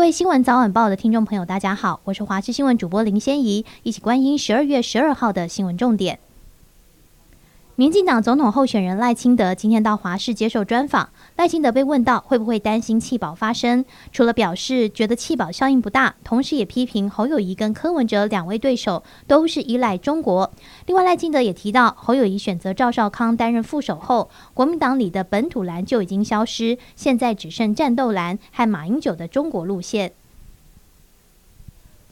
各位新闻早晚报的听众朋友，大家好，我是华视新闻主播林仙怡，一起观音十二月十二号的新闻重点。民进党总统候选人赖清德今天到华视接受专访。赖清德被问到会不会担心弃保发生，除了表示觉得弃保效应不大，同时也批评侯友谊跟柯文哲两位对手都是依赖中国。另外，赖清德也提到，侯友谊选择赵少康担任副手后，国民党里的本土蓝就已经消失，现在只剩战斗蓝和马英九的中国路线。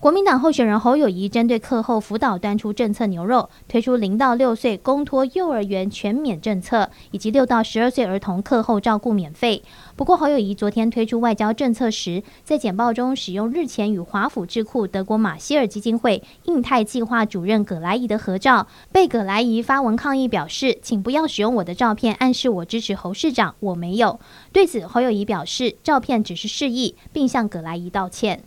国民党候选人侯友谊针对课后辅导端出政策牛肉，推出零到六岁公托幼儿园全免政策，以及六到十二岁儿童课后照顾免费。不过，侯友谊昨天推出外交政策时，在简报中使用日前与华府智库德国马歇尔基金会印太计划主任葛莱仪的合照，被葛莱仪发文抗议，表示请不要使用我的照片暗示我支持侯市长，我没有。对此，侯友宜表示照片只是示意，并向葛莱仪道歉。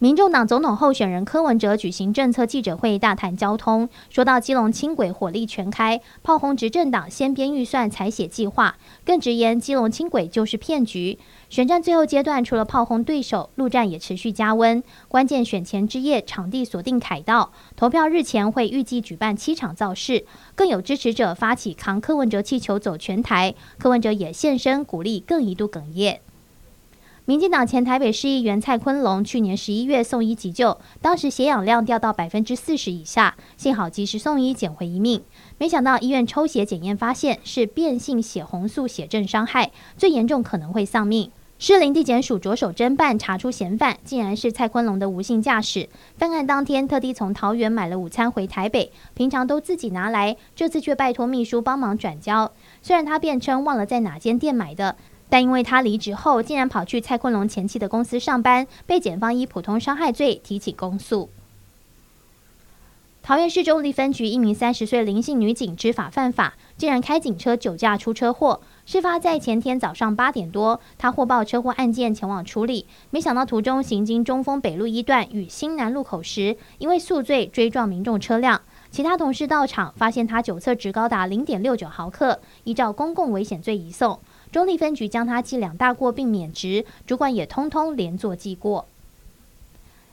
民众党总统候选人柯文哲举行政策记者会，大谈交通，说到基隆轻轨火力全开，炮轰执政党先编预算才写计划，更直言基隆轻轨就是骗局。选战最后阶段，除了炮轰对手，陆战也持续加温。关键选前之夜，场地锁定凯道，投票日前会预计举办七场造势，更有支持者发起扛柯文哲气球走全台，柯文哲也现身鼓励，更一度哽咽。民进党前台北市议员蔡坤龙去年十一月送医急救，当时血氧量掉到百分之四十以下，幸好及时送医，捡回一命。没想到医院抽血检验发现是变性血红素血症伤害，最严重可能会丧命。士林地检署着手侦办，查出嫌犯竟然是蔡坤龙的无性驾驶。犯案当天特地从桃园买了午餐回台北，平常都自己拿来，这次却拜托秘书帮忙转交。虽然他辩称忘了在哪间店买的。但因为他离职后竟然跑去蔡坤龙前妻的公司上班，被检方以普通伤害罪提起公诉。桃园市中坜分局一名三十岁林姓女警知法犯法，竟然开警车酒驾出车祸。事发在前天早上八点多，她获报车祸案件前往处理，没想到途中行经中丰北路一段与新南路口时，因为宿醉追撞民众车辆。其他同事到场发现她酒测值高达零点六九毫克，依照公共危险罪移送。中坜分局将他记两大过并免职，主管也通通连坐记过。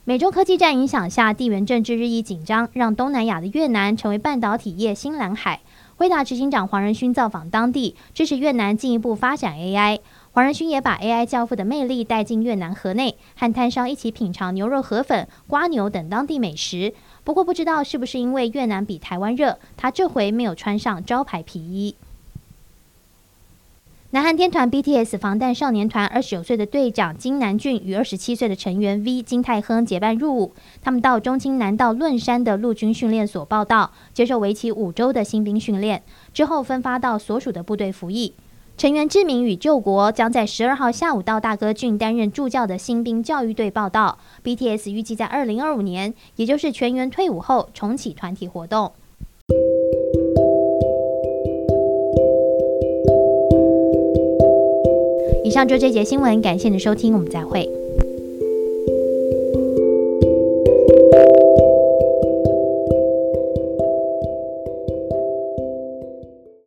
美中科技战影响下，地缘政治日益紧张，让东南亚的越南成为半导体业新蓝海。辉达执行长黄仁勋造访当地，支持越南进一步发展 AI。黄仁勋也把 AI 教父的魅力带进越南河内，和摊商一起品尝牛肉河粉、瓜牛等当地美食。不过，不知道是不是因为越南比台湾热，他这回没有穿上招牌皮衣。南韩天团 BTS 防弹少年团二十九岁的队长金南俊与二十七岁的成员 V 金泰亨结伴入伍。他们到中青南道论山的陆军训练所报到，接受为期五周的新兵训练，之后分发到所属的部队服役。成员志明与救国将在十二号下午到大哥郡担任助教的新兵教育队报到。BTS 预计在二零二五年，也就是全员退伍后重启团体活动。上周这节新闻，感谢你的收听，我们再会。